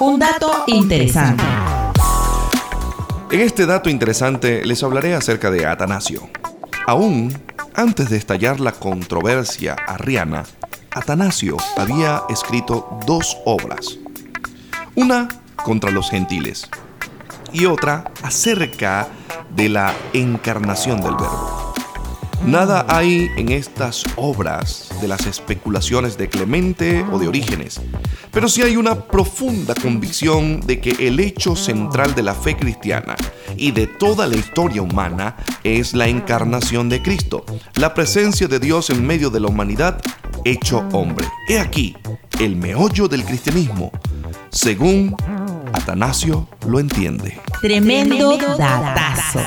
Un dato interesante. En este dato interesante les hablaré acerca de Atanasio. Aún antes de estallar la controversia arriana, Atanasio había escrito dos obras. Una contra los gentiles y otra acerca de la encarnación del verbo. Nada hay en estas obras de las especulaciones de Clemente o de Orígenes, pero sí hay una profunda convicción de que el hecho central de la fe cristiana y de toda la historia humana es la encarnación de Cristo, la presencia de Dios en medio de la humanidad hecho hombre. He aquí el meollo del cristianismo, según Atanasio lo entiende. Tremendo datazo.